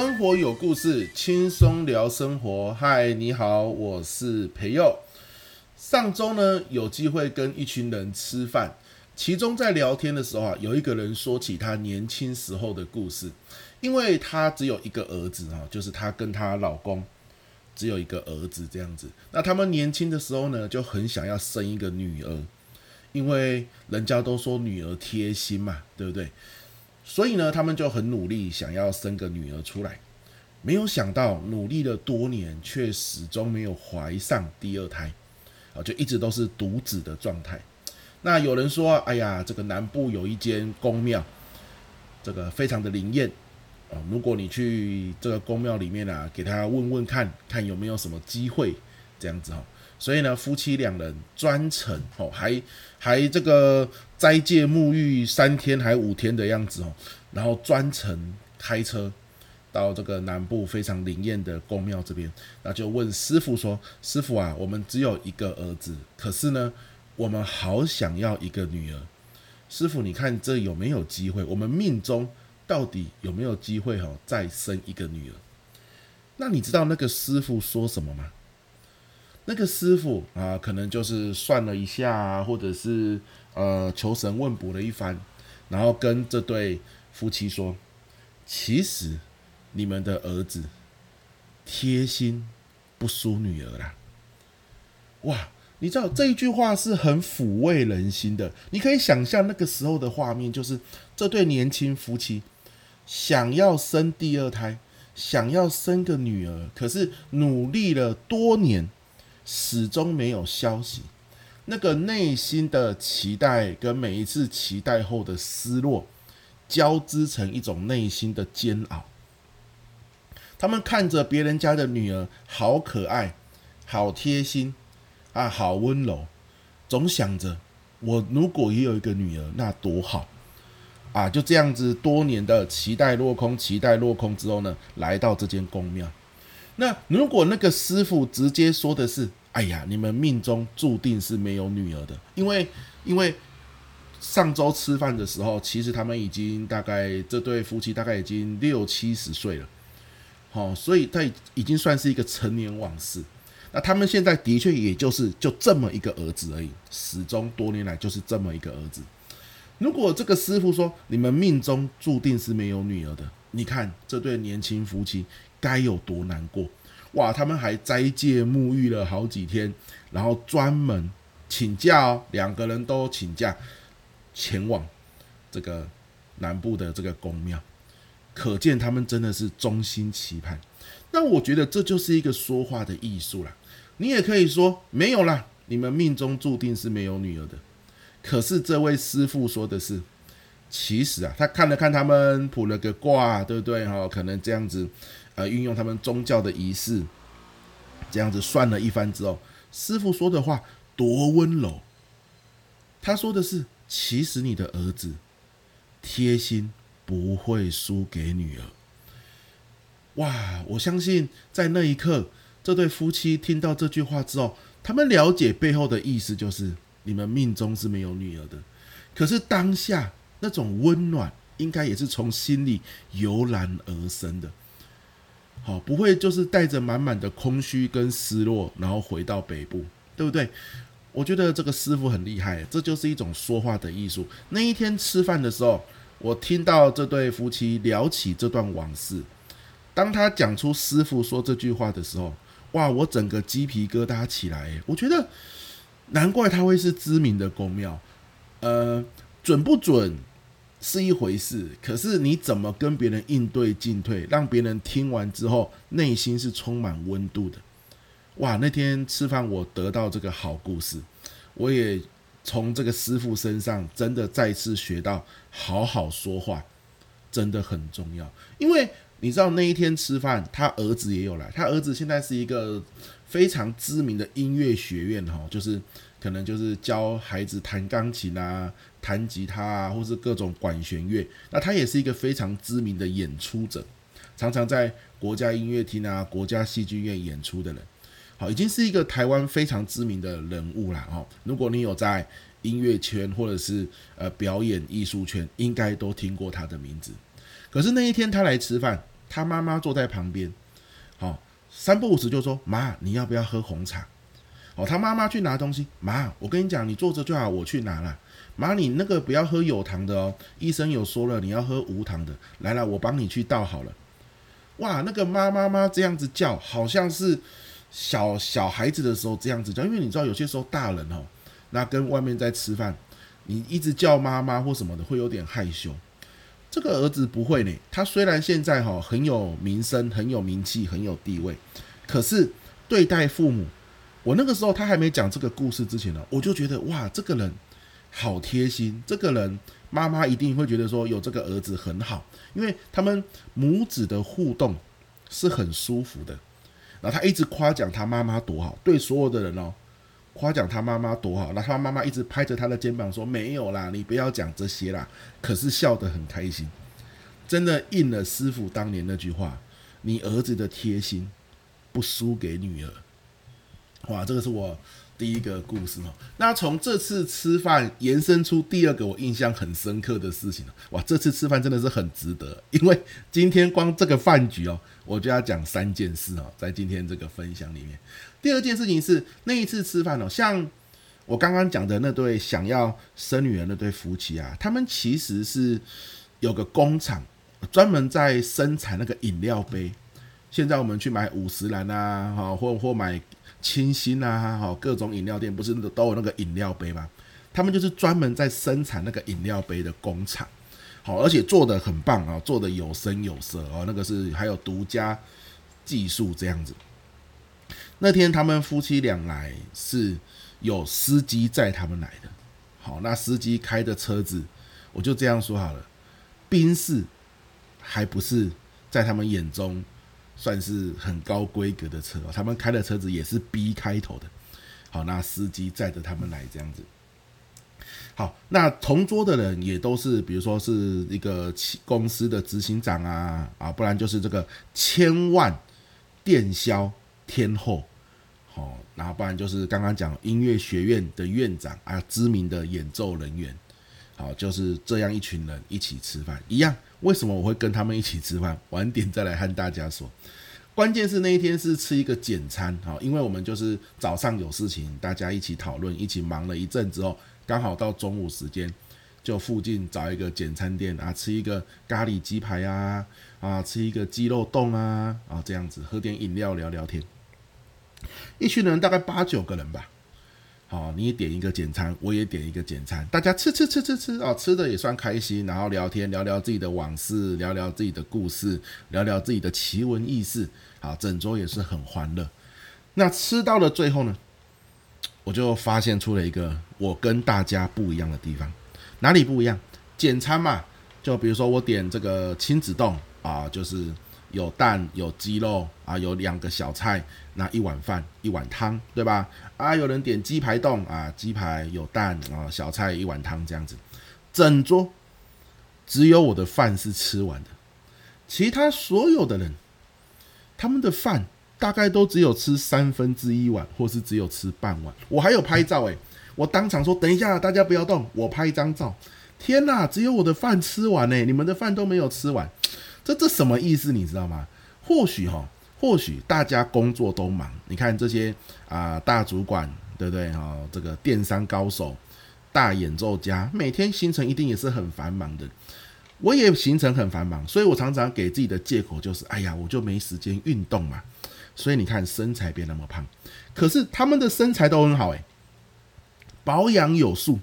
生活有故事，轻松聊生活。嗨，你好，我是培佑。上周呢，有机会跟一群人吃饭，其中在聊天的时候啊，有一个人说起他年轻时候的故事。因为他只有一个儿子啊，就是他跟他老公只有一个儿子这样子。那他们年轻的时候呢，就很想要生一个女儿，因为人家都说女儿贴心嘛，对不对？所以呢，他们就很努力，想要生个女儿出来。没有想到，努力了多年，却始终没有怀上第二胎，啊，就一直都是独子的状态。那有人说，哎呀，这个南部有一间宫庙，这个非常的灵验啊。如果你去这个宫庙里面啊，给他问问看，看有没有什么机会，这样子哈。所以呢，夫妻两人专程哦，还还这个斋戒沐浴三天还五天的样子哦，然后专程开车到这个南部非常灵验的宫庙这边，那就问师傅说：“师傅啊，我们只有一个儿子，可是呢，我们好想要一个女儿。师傅，你看这有没有机会？我们命中到底有没有机会哦，再生一个女儿？那你知道那个师傅说什么吗？”那个师傅啊，可能就是算了一下，或者是呃求神问卜了一番，然后跟这对夫妻说：“其实你们的儿子贴心不输女儿啦。”哇，你知道这一句话是很抚慰人心的。你可以想象那个时候的画面，就是这对年轻夫妻想要生第二胎，想要生个女儿，可是努力了多年。始终没有消息，那个内心的期待跟每一次期待后的失落，交织成一种内心的煎熬。他们看着别人家的女儿好可爱、好贴心啊，好温柔，总想着我如果也有一个女儿，那多好啊！就这样子，多年的期待落空，期待落空之后呢，来到这间宫庙。那如果那个师傅直接说的是，哎呀，你们命中注定是没有女儿的，因为因为上周吃饭的时候，其实他们已经大概这对夫妻大概已经六七十岁了，好，所以他已经算是一个成年往事。那他们现在的确也就是就这么一个儿子而已，始终多年来就是这么一个儿子。如果这个师傅说你们命中注定是没有女儿的，你看这对年轻夫妻该有多难过。哇，他们还斋戒沐浴了好几天，然后专门请假哦，两个人都请假前往这个南部的这个宫庙，可见他们真的是衷心期盼。那我觉得这就是一个说话的艺术啦。你也可以说没有啦，你们命中注定是没有女儿的。可是这位师傅说的是，其实啊，他看了看他们卜了个卦，对不对？哈，可能这样子。呃，运用他们宗教的仪式，这样子算了一番之后，师傅说的话多温柔。他说的是：“其实你的儿子贴心不会输给女儿。”哇！我相信在那一刻，这对夫妻听到这句话之后，他们了解背后的意思，就是你们命中是没有女儿的。可是当下那种温暖，应该也是从心里油然而生的。好，不会就是带着满满的空虚跟失落，然后回到北部，对不对？我觉得这个师傅很厉害，这就是一种说话的艺术。那一天吃饭的时候，我听到这对夫妻聊起这段往事。当他讲出师傅说这句话的时候，哇，我整个鸡皮疙瘩起来。我觉得难怪他会是知名的宫庙，呃，准不准？是一回事，可是你怎么跟别人应对进退，让别人听完之后内心是充满温度的？哇！那天吃饭我得到这个好故事，我也从这个师傅身上真的再次学到好好说话真的很重要。因为你知道那一天吃饭，他儿子也有来，他儿子现在是一个非常知名的音乐学院哈，就是。可能就是教孩子弹钢琴啊、弹吉他啊，或是各种管弦乐。那他也是一个非常知名的演出者，常常在国家音乐厅啊、国家戏剧院演出的人。好，已经是一个台湾非常知名的人物啦。哦，如果你有在音乐圈或者是呃表演艺术圈，应该都听过他的名字。可是那一天他来吃饭，他妈妈坐在旁边，好，三不五时就说：“妈，你要不要喝红茶？”哦，他妈妈去拿东西，妈，我跟你讲，你坐着就好，我去拿了。妈，你那个不要喝有糖的哦，医生有说了，你要喝无糖的。来了，我帮你去倒好了。哇，那个妈妈妈这样子叫，好像是小小孩子的时候这样子叫，因为你知道有些时候大人哦，那跟外面在吃饭，你一直叫妈妈或什么的，会有点害羞。这个儿子不会呢，他虽然现在哈很有名声、很有名气、很有地位，可是对待父母，我那个时候他还没讲这个故事之前呢，我就觉得哇，这个人好贴心，这个人妈妈一定会觉得说有这个儿子很好，因为他们母子的互动是很舒服的。然后他一直夸奖他妈妈多好，对所有的人哦。夸奖他妈妈多好，那他妈妈一直拍着他的肩膀说：“没有啦，你不要讲这些啦。”可是笑得很开心，真的应了师傅当年那句话：“你儿子的贴心不输给女儿。”哇，这个是我第一个故事哦。那从这次吃饭延伸出第二个我印象很深刻的事情哇，这次吃饭真的是很值得，因为今天光这个饭局哦，我就要讲三件事哦，在今天这个分享里面。第二件事情是那一次吃饭哦，像我刚刚讲的那对想要生女儿那对夫妻啊，他们其实是有个工厂专门在生产那个饮料杯。现在我们去买五十岚啊，哈，或或买清新啊，哈，各种饮料店不是都有那个饮料杯吗？他们就是专门在生产那个饮料杯的工厂，好，而且做的很棒啊，做的有声有色哦，那个是还有独家技术这样子。那天他们夫妻俩来是有司机载他们来的，好，那司机开的车子，我就这样说好了，宾士还不是在他们眼中算是很高规格的车，他们开的车子也是 B 开头的，好，那司机载着他们来这样子，好，那同桌的人也都是，比如说是一个公司的执行长啊，啊，不然就是这个千万电销天后。哦，然后不然就是刚刚讲音乐学院的院长啊，知名的演奏人员，好，就是这样一群人一起吃饭一样。为什么我会跟他们一起吃饭？晚点再来和大家说。关键是那一天是吃一个简餐，好，因为我们就是早上有事情，大家一起讨论，一起忙了一阵之后，刚好到中午时间，就附近找一个简餐店啊，吃一个咖喱鸡排啊，啊，吃一个鸡肉冻啊，啊，这样子喝点饮料聊聊天。一群人大概八九个人吧，好，你也点一个简餐，我也点一个简餐，大家吃吃吃吃吃哦，吃的也算开心，然后聊天聊聊自己的往事，聊聊自己的故事，聊聊自己的奇闻异事，好，整桌也是很欢乐。那吃到了最后呢，我就发现出了一个我跟大家不一样的地方，哪里不一样？简餐嘛，就比如说我点这个亲子丼啊，就是。有蛋有鸡肉啊，有两个小菜，那一碗饭一碗汤，对吧？啊，有人点鸡排冻啊，鸡排有蛋啊，小菜一碗汤这样子，整桌只有我的饭是吃完的，其他所有的人他们的饭大概都只有吃三分之一碗，或是只有吃半碗。我还有拍照诶，我当场说等一下大家不要动，我拍一张照。天哪，只有我的饭吃完诶，你们的饭都没有吃完。这这什么意思？你知道吗？或许哈，或许大家工作都忙。你看这些啊、大主管对不对？哈，这个电商高手、大演奏家，每天行程一定也是很繁忙的。我也行程很繁忙，所以我常常给自己的借口就是：哎呀，我就没时间运动嘛。所以你看身材变那么胖，可是他们的身材都很好哎，保养有素。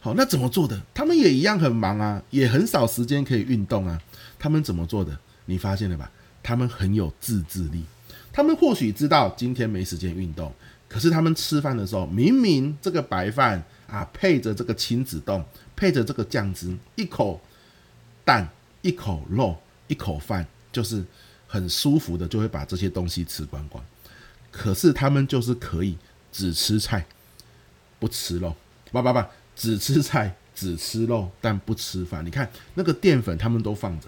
好，那怎么做的？他们也一样很忙啊，也很少时间可以运动啊。他们怎么做的？你发现了吧？他们很有自制力。他们或许知道今天没时间运动，可是他们吃饭的时候，明明这个白饭啊，配着这个亲子冻，配着这个酱汁，一口蛋，一口肉，一口饭，就是很舒服的，就会把这些东西吃光光。可是他们就是可以只吃菜，不吃肉，不不不，只吃菜，只吃肉，但不吃饭。你看那个淀粉，他们都放着。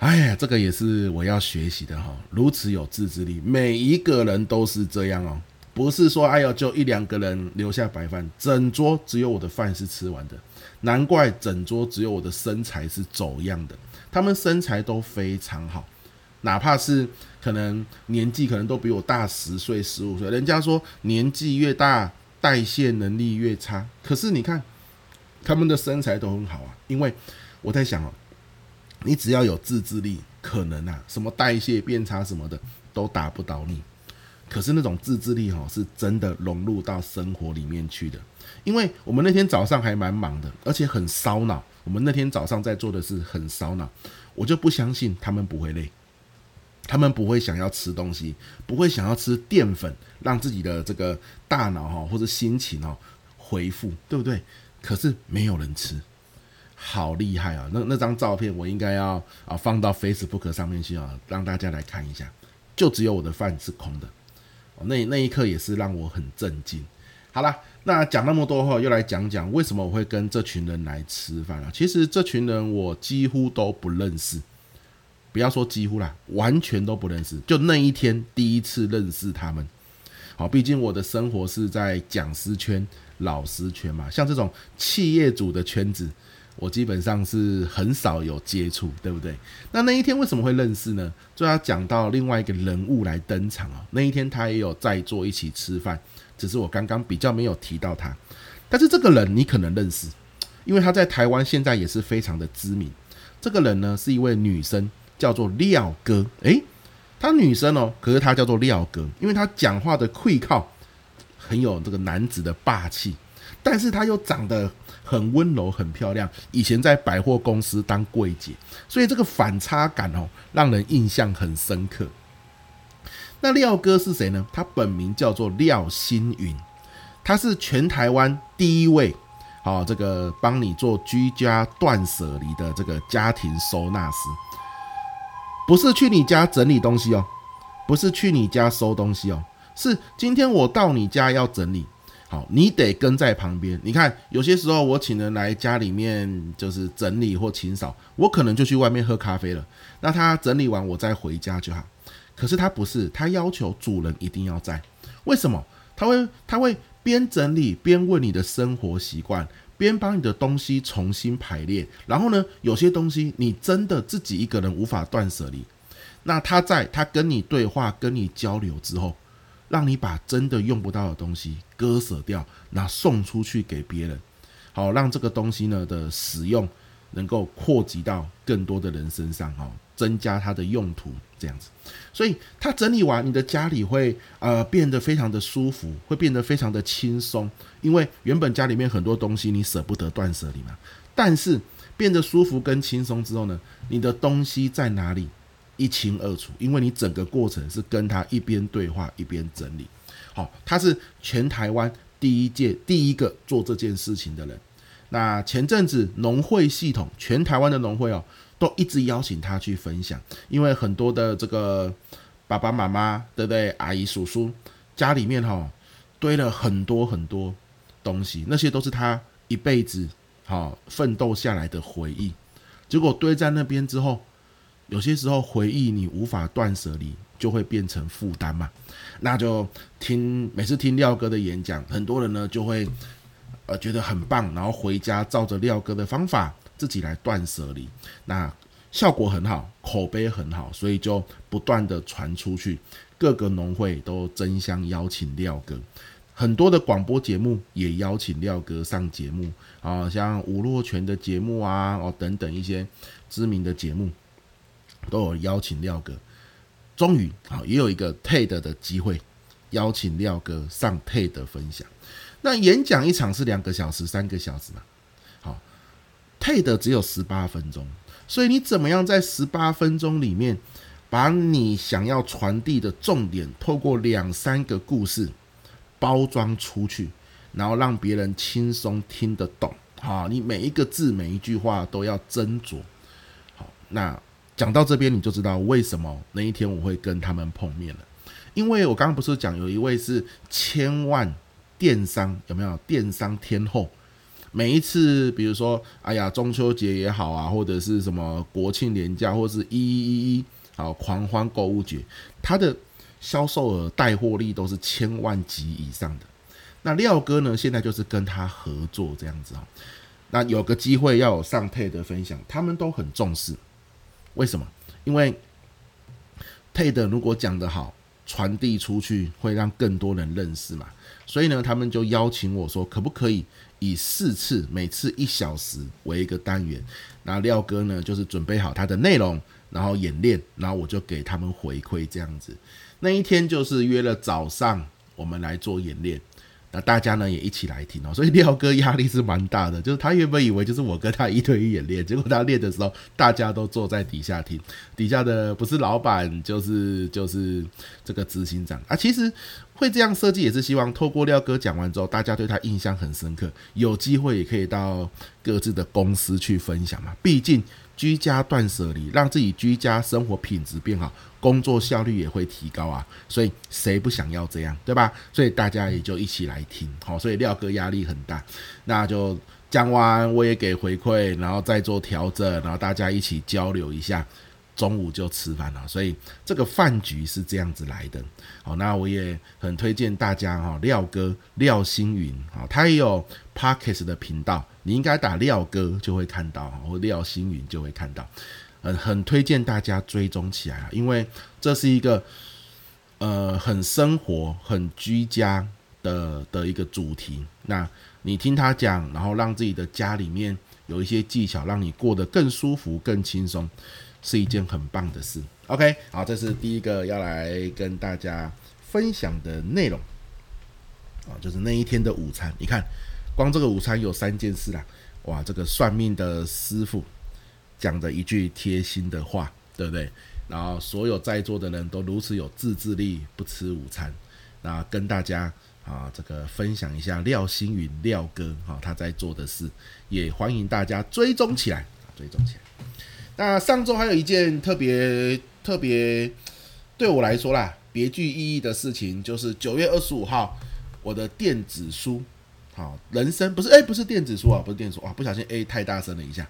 哎呀，这个也是我要学习的哈，如此有自制力，每一个人都是这样哦，不是说哎呦就一两个人留下白饭，整桌只有我的饭是吃完的，难怪整桌只有我的身材是走样的，他们身材都非常好，哪怕是可能年纪可能都比我大十岁十五岁，人家说年纪越大代谢能力越差，可是你看他们的身材都很好啊，因为我在想哦，你只要有自制力，可能啊什么代谢变差什么的都打不倒你。可是那种自制力哈，是真的融入到生活里面去的。因为我们那天早上还蛮忙的，而且很烧脑。我们那天早上在做的是很烧脑，我就不相信他们不会累，他们不会想要吃东西，不会想要吃淀粉，让自己的这个大脑哈或者心情哈恢复，对不对？可是没有人吃，好厉害啊！那那张照片我应该要啊放到 Facebook 上面去啊，让大家来看一下。就只有我的饭是空的。那那一刻也是让我很震惊。好了，那讲那么多后，又来讲讲为什么我会跟这群人来吃饭啊？其实这群人我几乎都不认识，不要说几乎啦，完全都不认识。就那一天第一次认识他们。好，毕竟我的生活是在讲师圈、老师圈嘛，像这种企业主的圈子。我基本上是很少有接触，对不对？那那一天为什么会认识呢？就要讲到另外一个人物来登场哦。那一天他也有在座一起吃饭，只是我刚刚比较没有提到他。但是这个人你可能认识，因为他在台湾现在也是非常的知名。这个人呢是一位女生，叫做廖哥。诶，她女生哦，可是她叫做廖哥，因为她讲话的气口很有这个男子的霸气，但是她又长得。很温柔，很漂亮。以前在百货公司当柜姐，所以这个反差感哦，让人印象很深刻。那廖哥是谁呢？他本名叫做廖星云，他是全台湾第一位，好，这个帮你做居家断舍离的这个家庭收纳师，不是去你家整理东西哦，不是去你家收东西哦，是今天我到你家要整理。好，你得跟在旁边。你看，有些时候我请人来家里面，就是整理或清扫，我可能就去外面喝咖啡了。那他整理完，我再回家就好。可是他不是，他要求主人一定要在。为什么？他会他会边整理边问你的生活习惯，边帮你的东西重新排列。然后呢，有些东西你真的自己一个人无法断舍离，那他在他跟你对话、跟你交流之后。让你把真的用不到的东西割舍掉，那送出去给别人，好让这个东西呢的使用能够扩及到更多的人身上，哈，增加它的用途，这样子。所以他整理完，你的家里会呃变得非常的舒服，会变得非常的轻松，因为原本家里面很多东西你舍不得断舍离嘛，但是变得舒服跟轻松之后呢，你的东西在哪里？一清二楚，因为你整个过程是跟他一边对话一边整理。好，他是全台湾第一届第一个做这件事情的人。那前阵子农会系统，全台湾的农会哦，都一直邀请他去分享，因为很多的这个爸爸妈妈，对不对？阿姨叔叔家里面哈堆了很多很多东西，那些都是他一辈子好奋斗下来的回忆，结果堆在那边之后。有些时候回忆你无法断舍离，就会变成负担嘛。那就听每次听廖哥的演讲，很多人呢就会呃觉得很棒，然后回家照着廖哥的方法自己来断舍离，那效果很好，口碑很好，所以就不断的传出去，各个农会都争相邀请廖哥，很多的广播节目也邀请廖哥上节目啊，像吴若权的节目啊，哦等等一些知名的节目。都有邀请廖哥，终于啊也有一个 TED 的机会，邀请廖哥上 TED 分享。那演讲一场是两个小时、三个小时嘛？，TED 只有十八分钟，所以你怎么样在十八分钟里面，把你想要传递的重点，透过两三个故事包装出去，然后让别人轻松听得懂。好，你每一个字、每一句话都要斟酌。好，那。讲到这边，你就知道为什么那一天我会跟他们碰面了。因为我刚刚不是讲有一位是千万电商，有没有电商天后？每一次，比如说，哎呀，中秋节也好啊，或者是什么国庆连假，或者是一一一一，好狂欢购物节，他的销售额、带货力都是千万级以上的。那廖哥呢，现在就是跟他合作这样子哦。那有个机会要有上 TED 的分享，他们都很重视。为什么？因为 TED 如果讲得好，传递出去会让更多人认识嘛。所以呢，他们就邀请我说，可不可以以四次，每次一小时为一个单元？那廖哥呢，就是准备好他的内容，然后演练，然后我就给他们回馈这样子。那一天就是约了早上，我们来做演练。那大家呢也一起来听哦，所以廖哥压力是蛮大的，就是他原本以为就是我跟他一对一演练，结果他练的时候，大家都坐在底下听，底下的不是老板就是就是这个执行长啊。其实会这样设计也是希望透过廖哥讲完之后，大家对他印象很深刻，有机会也可以到各自的公司去分享嘛，毕竟。居家断舍离，让自己居家生活品质变好，工作效率也会提高啊！所以谁不想要这样，对吧？所以大家也就一起来听，好，所以廖哥压力很大，那就讲完我也给回馈，然后再做调整，然后大家一起交流一下。中午就吃饭了，所以这个饭局是这样子来的。好，那我也很推荐大家哈，廖哥廖星云啊，他也有 Podcast 的频道，你应该打廖哥就会看到，或廖星云就会看到。很很推荐大家追踪起来啊，因为这是一个呃很生活、很居家的的一个主题。那你听他讲，然后让自己的家里面有一些技巧，让你过得更舒服、更轻松。是一件很棒的事。OK，好，这是第一个要来跟大家分享的内容啊，就是那一天的午餐。你看，光这个午餐有三件事啦。哇，这个算命的师傅讲的一句贴心的话，对不对？然后所有在座的人都如此有自制力，不吃午餐。那跟大家啊，这个分享一下廖星云廖哥啊他在做的事，也欢迎大家追踪起来，追踪起来。那上周还有一件特别特别对我来说啦，别具意义的事情，就是九月二十五号，我的电子书，好，人生不是哎，不是电子书啊，不是电子书啊，不小心哎太大声了一下，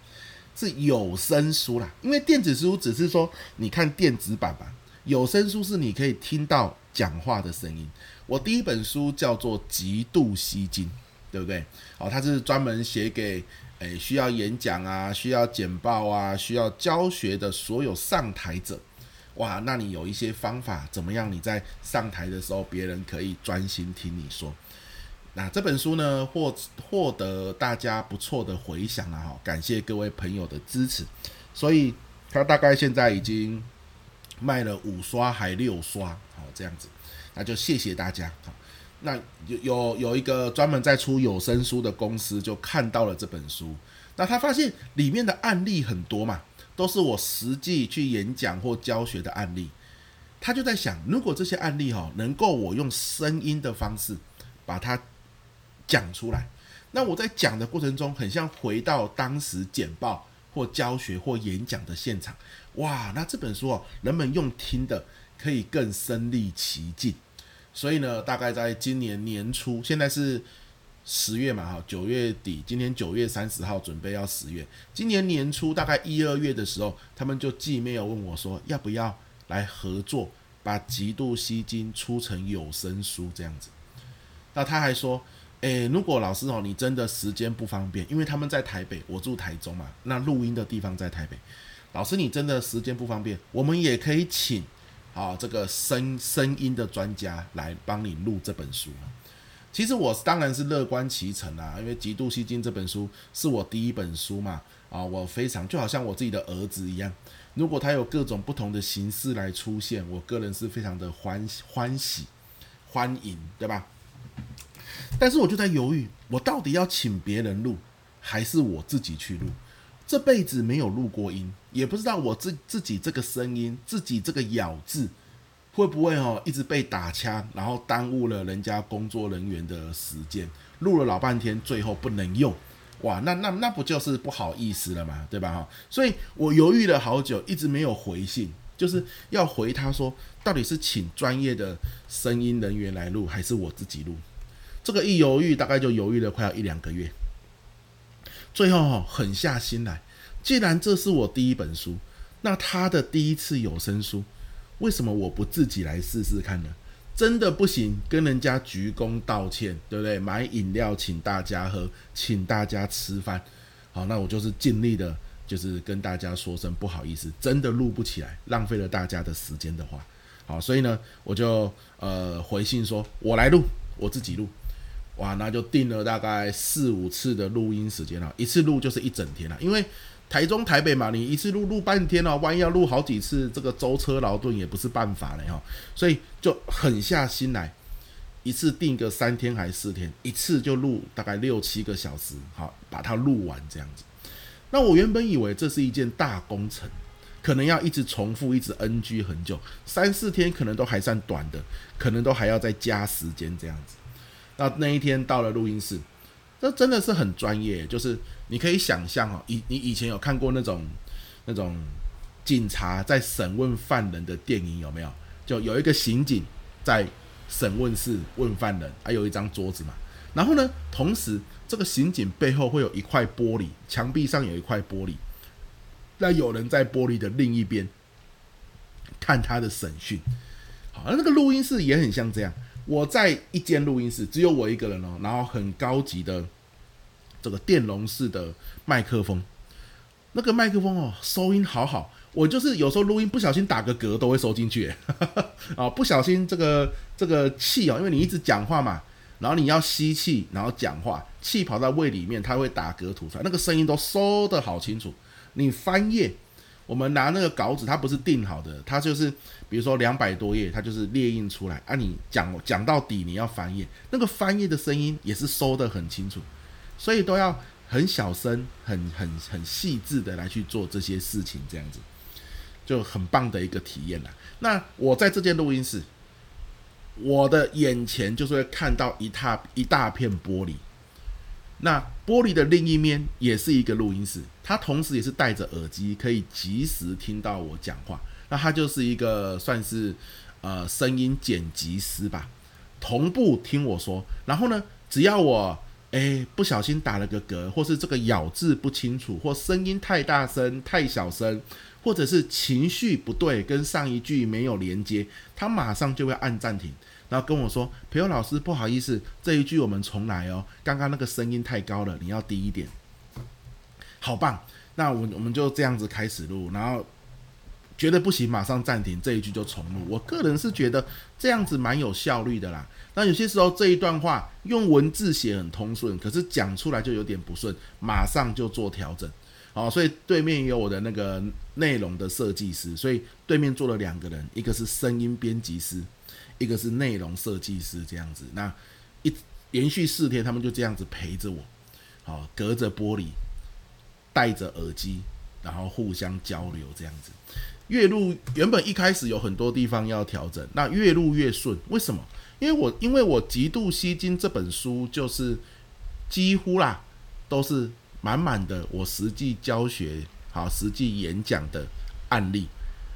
是有声书啦。因为电子书只是说你看电子版吧，有声书是你可以听到讲话的声音。我第一本书叫做《极度吸睛》，对不对？好，它是专门写给。诶，需要演讲啊，需要简报啊，需要教学的所有上台者，哇，那你有一些方法，怎么样？你在上台的时候，别人可以专心听你说。那这本书呢，获获得大家不错的回响了哈，感谢各位朋友的支持。所以它大概现在已经卖了五刷还六刷，好这样子，那就谢谢大家。那有有有一个专门在出有声书的公司就看到了这本书，那他发现里面的案例很多嘛，都是我实际去演讲或教学的案例。他就在想，如果这些案例哈能够我用声音的方式把它讲出来，那我在讲的过程中很像回到当时简报或教学或演讲的现场，哇，那这本书哦，人们用听的可以更身临其境。所以呢，大概在今年年初，现在是十月嘛，哈，九月底，今天九月三十号，准备要十月。今年年初大概一二月的时候，他们就寄 mail 问我说，要不要来合作，把极度吸金出成有声书这样子。那他还说，诶，如果老师哦，你真的时间不方便，因为他们在台北，我住台中嘛，那录音的地方在台北。老师，你真的时间不方便，我们也可以请。啊，这个声声音的专家来帮你录这本书。其实我当然是乐观其成啊，因为《极度吸金》这本书是我第一本书嘛。啊，我非常就好像我自己的儿子一样。如果他有各种不同的形式来出现，我个人是非常的欢欢喜欢迎，对吧？但是我就在犹豫，我到底要请别人录，还是我自己去录？这辈子没有录过音，也不知道我自自己这个声音，自己这个咬字，会不会哦一直被打枪，然后耽误了人家工作人员的时间，录了老半天，最后不能用，哇，那那那不就是不好意思了嘛，对吧哈？所以我犹豫了好久，一直没有回信，就是要回他说，到底是请专业的声音人员来录，还是我自己录？这个一犹豫，大概就犹豫了快要一两个月。最后狠下心来，既然这是我第一本书，那他的第一次有声书，为什么我不自己来试试看呢？真的不行，跟人家鞠躬道歉，对不对？买饮料请大家喝，请大家吃饭。好，那我就是尽力的，就是跟大家说声不好意思，真的录不起来，浪费了大家的时间的话，好，所以呢，我就呃回信说，我来录，我自己录。哇，那就定了大概四五次的录音时间了，一次录就是一整天了，因为台中台北嘛，你一次录录半天哦，万一要录好几次，这个舟车劳顿也不是办法了哈，所以就狠下心来，一次定个三天还是四天，一次就录大概六七个小时，好，把它录完这样子。那我原本以为这是一件大工程，可能要一直重复，一直 NG 很久，三四天可能都还算短的，可能都还要再加时间这样子。那那一天到了录音室，这真的是很专业。就是你可以想象哦，以你以前有看过那种那种警察在审问犯人的电影有没有？就有一个刑警在审问室问犯人，还有一张桌子嘛。然后呢，同时这个刑警背后会有一块玻璃，墙壁上有一块玻璃，那有人在玻璃的另一边看他的审讯。好，那那个录音室也很像这样。我在一间录音室，只有我一个人哦，然后很高级的这个电容式的麦克风，那个麦克风哦，收音好好，我就是有时候录音不小心打个嗝都会收进去，啊，不小心这个这个气哦，因为你一直讲话嘛，然后你要吸气，然后讲话，气跑到胃里面，它会打嗝吐出来，那个声音都收得好清楚。你翻页。我们拿那个稿纸，它不是定好的，它就是比如说两百多页，它就是列印出来啊。你讲讲到底，你要翻页，那个翻页的声音也是收得很清楚，所以都要很小声、很很很细致的来去做这些事情，这样子就很棒的一个体验了。那我在这间录音室，我的眼前就是会看到一大一大片玻璃。那玻璃的另一面也是一个录音室，它同时也是戴着耳机，可以及时听到我讲话。那它就是一个算是呃声音剪辑师吧，同步听我说。然后呢，只要我诶不小心打了个嗝，或是这个咬字不清楚，或声音太大声、太小声，或者是情绪不对，跟上一句没有连接，它马上就会按暂停。然后跟我说：“培祐老师，不好意思，这一句我们重来哦。刚刚那个声音太高了，你要低一点。”好棒！那我我们就这样子开始录，然后觉得不行，马上暂停，这一句就重录。我个人是觉得这样子蛮有效率的啦。那有些时候这一段话用文字写很通顺，可是讲出来就有点不顺，马上就做调整。好，所以对面有我的那个内容的设计师，所以对面坐了两个人，一个是声音编辑师。一个是内容设计师这样子，那一连续四天，他们就这样子陪着我，好，隔着玻璃，戴着耳机，然后互相交流这样子。越录原本一开始有很多地方要调整，那越录越顺。为什么？因为我因为我极度吸睛这本书就是几乎啦都是满满的我实际教学好实际演讲的案例。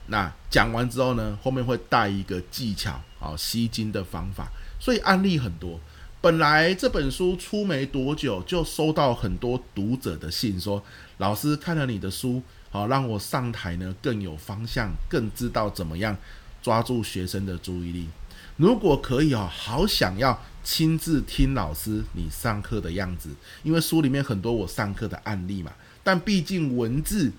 那讲完之后呢，后面会带一个技巧，好吸睛的方法，所以案例很多。本来这本书出没多久，就收到很多读者的信，说老师看了你的书，好让我上台呢更有方向，更知道怎么样抓住学生的注意力。如果可以哦，好想要亲自听老师你上课的样子，因为书里面很多我上课的案例嘛，但毕竟文字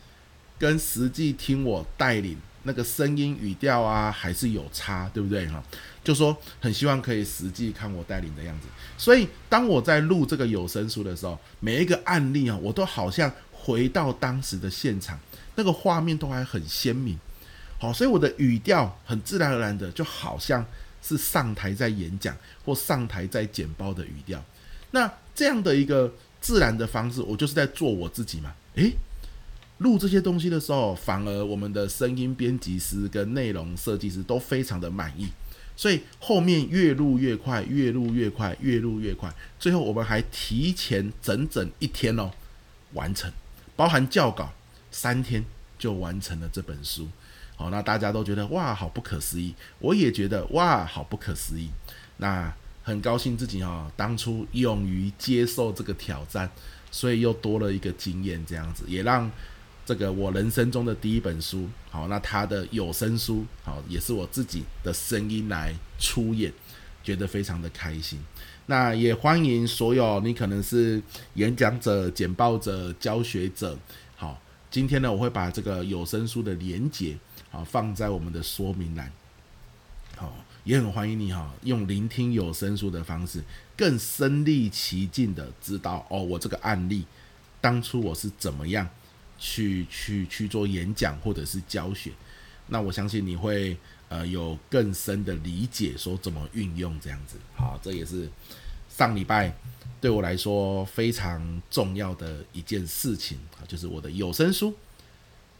跟实际听我带领。那个声音语调啊，还是有差，对不对哈？就说很希望可以实际看我带领的样子。所以当我在录这个有声书的时候，每一个案例啊，我都好像回到当时的现场，那个画面都还很鲜明。好，所以我的语调很自然而然的，就好像是上台在演讲或上台在简报的语调。那这样的一个自然的方式，我就是在做我自己嘛。诶。录这些东西的时候，反而我们的声音编辑师跟内容设计师都非常的满意，所以后面越录越快，越录越快，越录越快，最后我们还提前整整一天哦完成，包含校稿，三天就完成了这本书。好，那大家都觉得哇，好不可思议，我也觉得哇，好不可思议。那很高兴自己哦，当初勇于接受这个挑战，所以又多了一个经验，这样子也让。这个我人生中的第一本书，好，那他的有声书，好，也是我自己的声音来出演，觉得非常的开心。那也欢迎所有你可能是演讲者、简报者、教学者，好，今天呢，我会把这个有声书的连接，好，放在我们的说明栏，好，也很欢迎你哈，用聆听有声书的方式，更身历其境的知道哦，我这个案例当初我是怎么样。去去去做演讲或者是教学，那我相信你会呃有更深的理解，说怎么运用这样子。好，这也是上礼拜对我来说非常重要的一件事情啊，就是我的有声书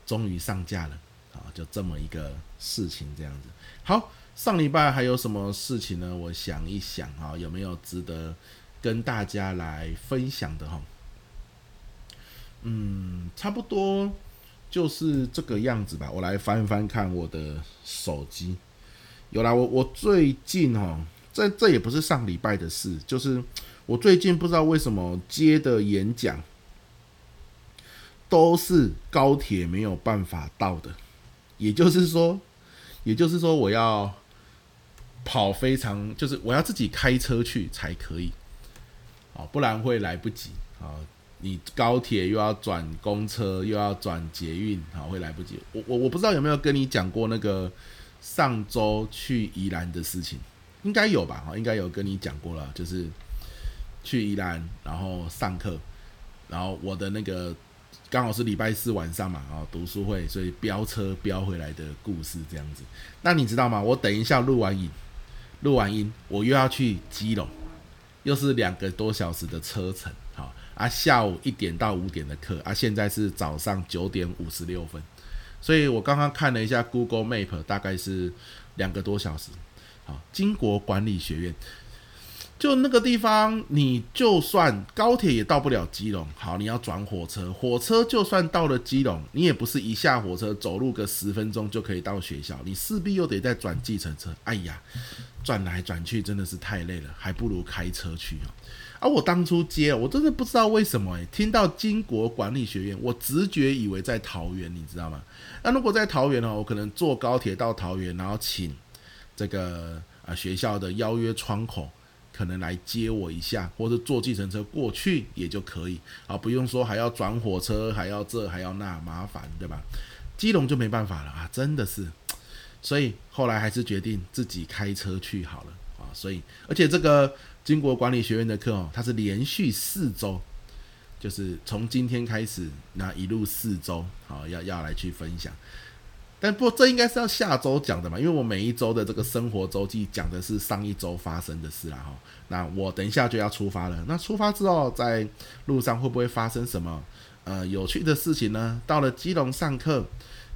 终于上架了啊，就这么一个事情这样子。好，上礼拜还有什么事情呢？我想一想啊，有没有值得跟大家来分享的哈？嗯，差不多就是这个样子吧。我来翻翻看我的手机，有啦。我我最近哦，这这也不是上礼拜的事，就是我最近不知道为什么接的演讲都是高铁没有办法到的，也就是说，也就是说我要跑非常，就是我要自己开车去才可以，啊，不然会来不及啊。你高铁又要转公车，又要转捷运，好，会来不及。我我我不知道有没有跟你讲过那个上周去宜兰的事情，应该有吧？哈，应该有跟你讲过了，就是去宜兰，然后上课，然后我的那个刚好是礼拜四晚上嘛，啊，读书会，所以飙车飙回来的故事这样子。那你知道吗？我等一下录完影，录完音，我又要去基隆，又是两个多小时的车程，啊，下午一点到五点的课啊，现在是早上九点五十六分，所以我刚刚看了一下 Google Map，大概是两个多小时。好，经国管理学院，就那个地方，你就算高铁也到不了基隆。好，你要转火车，火车就算到了基隆，你也不是一下火车走路个十分钟就可以到学校，你势必又得再转计程车。哎呀，转来转去真的是太累了，还不如开车去哦。啊、我当初接，我真的不知道为什么诶，听到经国管理学院，我直觉以为在桃园，你知道吗？那如果在桃园呢，我可能坐高铁到桃园，然后请这个啊学校的邀约窗口可能来接我一下，或者坐计程车过去也就可以啊，不用说还要转火车，还要这还要那麻烦，对吧？基隆就没办法了啊，真的是，所以后来还是决定自己开车去好了啊，所以而且这个。经国管理学院的课哦，它是连续四周，就是从今天开始，那一路四周，好，要要来去分享。但不这应该是要下周讲的嘛，因为我每一周的这个生活周记讲的是上一周发生的事啦哈。那我等一下就要出发了，那出发之后在路上会不会发生什么呃有趣的事情呢？到了基隆上课，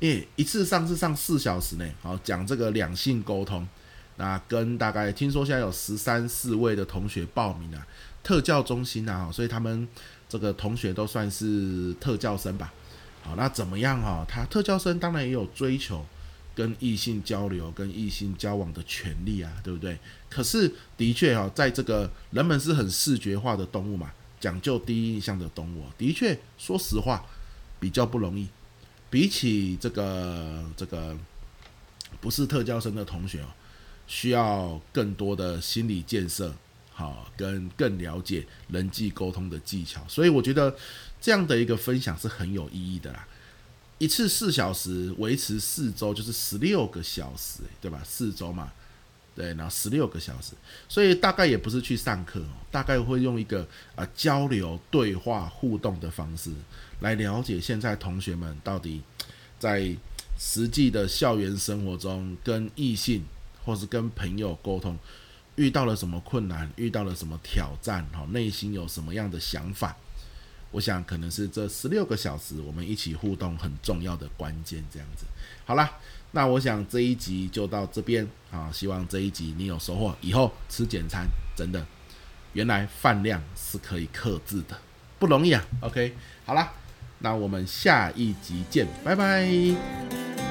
诶，一次上是上四小时呢，好，讲这个两性沟通。那跟大概听说现在有十三四位的同学报名啊，特教中心啊，所以他们这个同学都算是特教生吧。好，那怎么样哈？他特教生当然也有追求跟异性交流、跟异性交往的权利啊，对不对？可是的确哈，在这个人们是很视觉化的动物嘛，讲究第一印象的动物，的确说实话比较不容易。比起这个这个不是特教生的同学哦。需要更多的心理建设，好，跟更了解人际沟通的技巧，所以我觉得这样的一个分享是很有意义的啦。一次四小时，维持四周，就是十六个小时，对吧？四周嘛，对，然后十六个小时，所以大概也不是去上课，大概会用一个啊交流、对话、互动的方式来了解现在同学们到底在实际的校园生活中跟异性。或是跟朋友沟通，遇到了什么困难，遇到了什么挑战，哈，内心有什么样的想法？我想可能是这十六个小时我们一起互动很重要的关键。这样子，好啦，那我想这一集就到这边啊，希望这一集你有收获，以后吃简餐真的，原来饭量是可以克制的，不容易啊。OK，好啦，那我们下一集见，拜拜。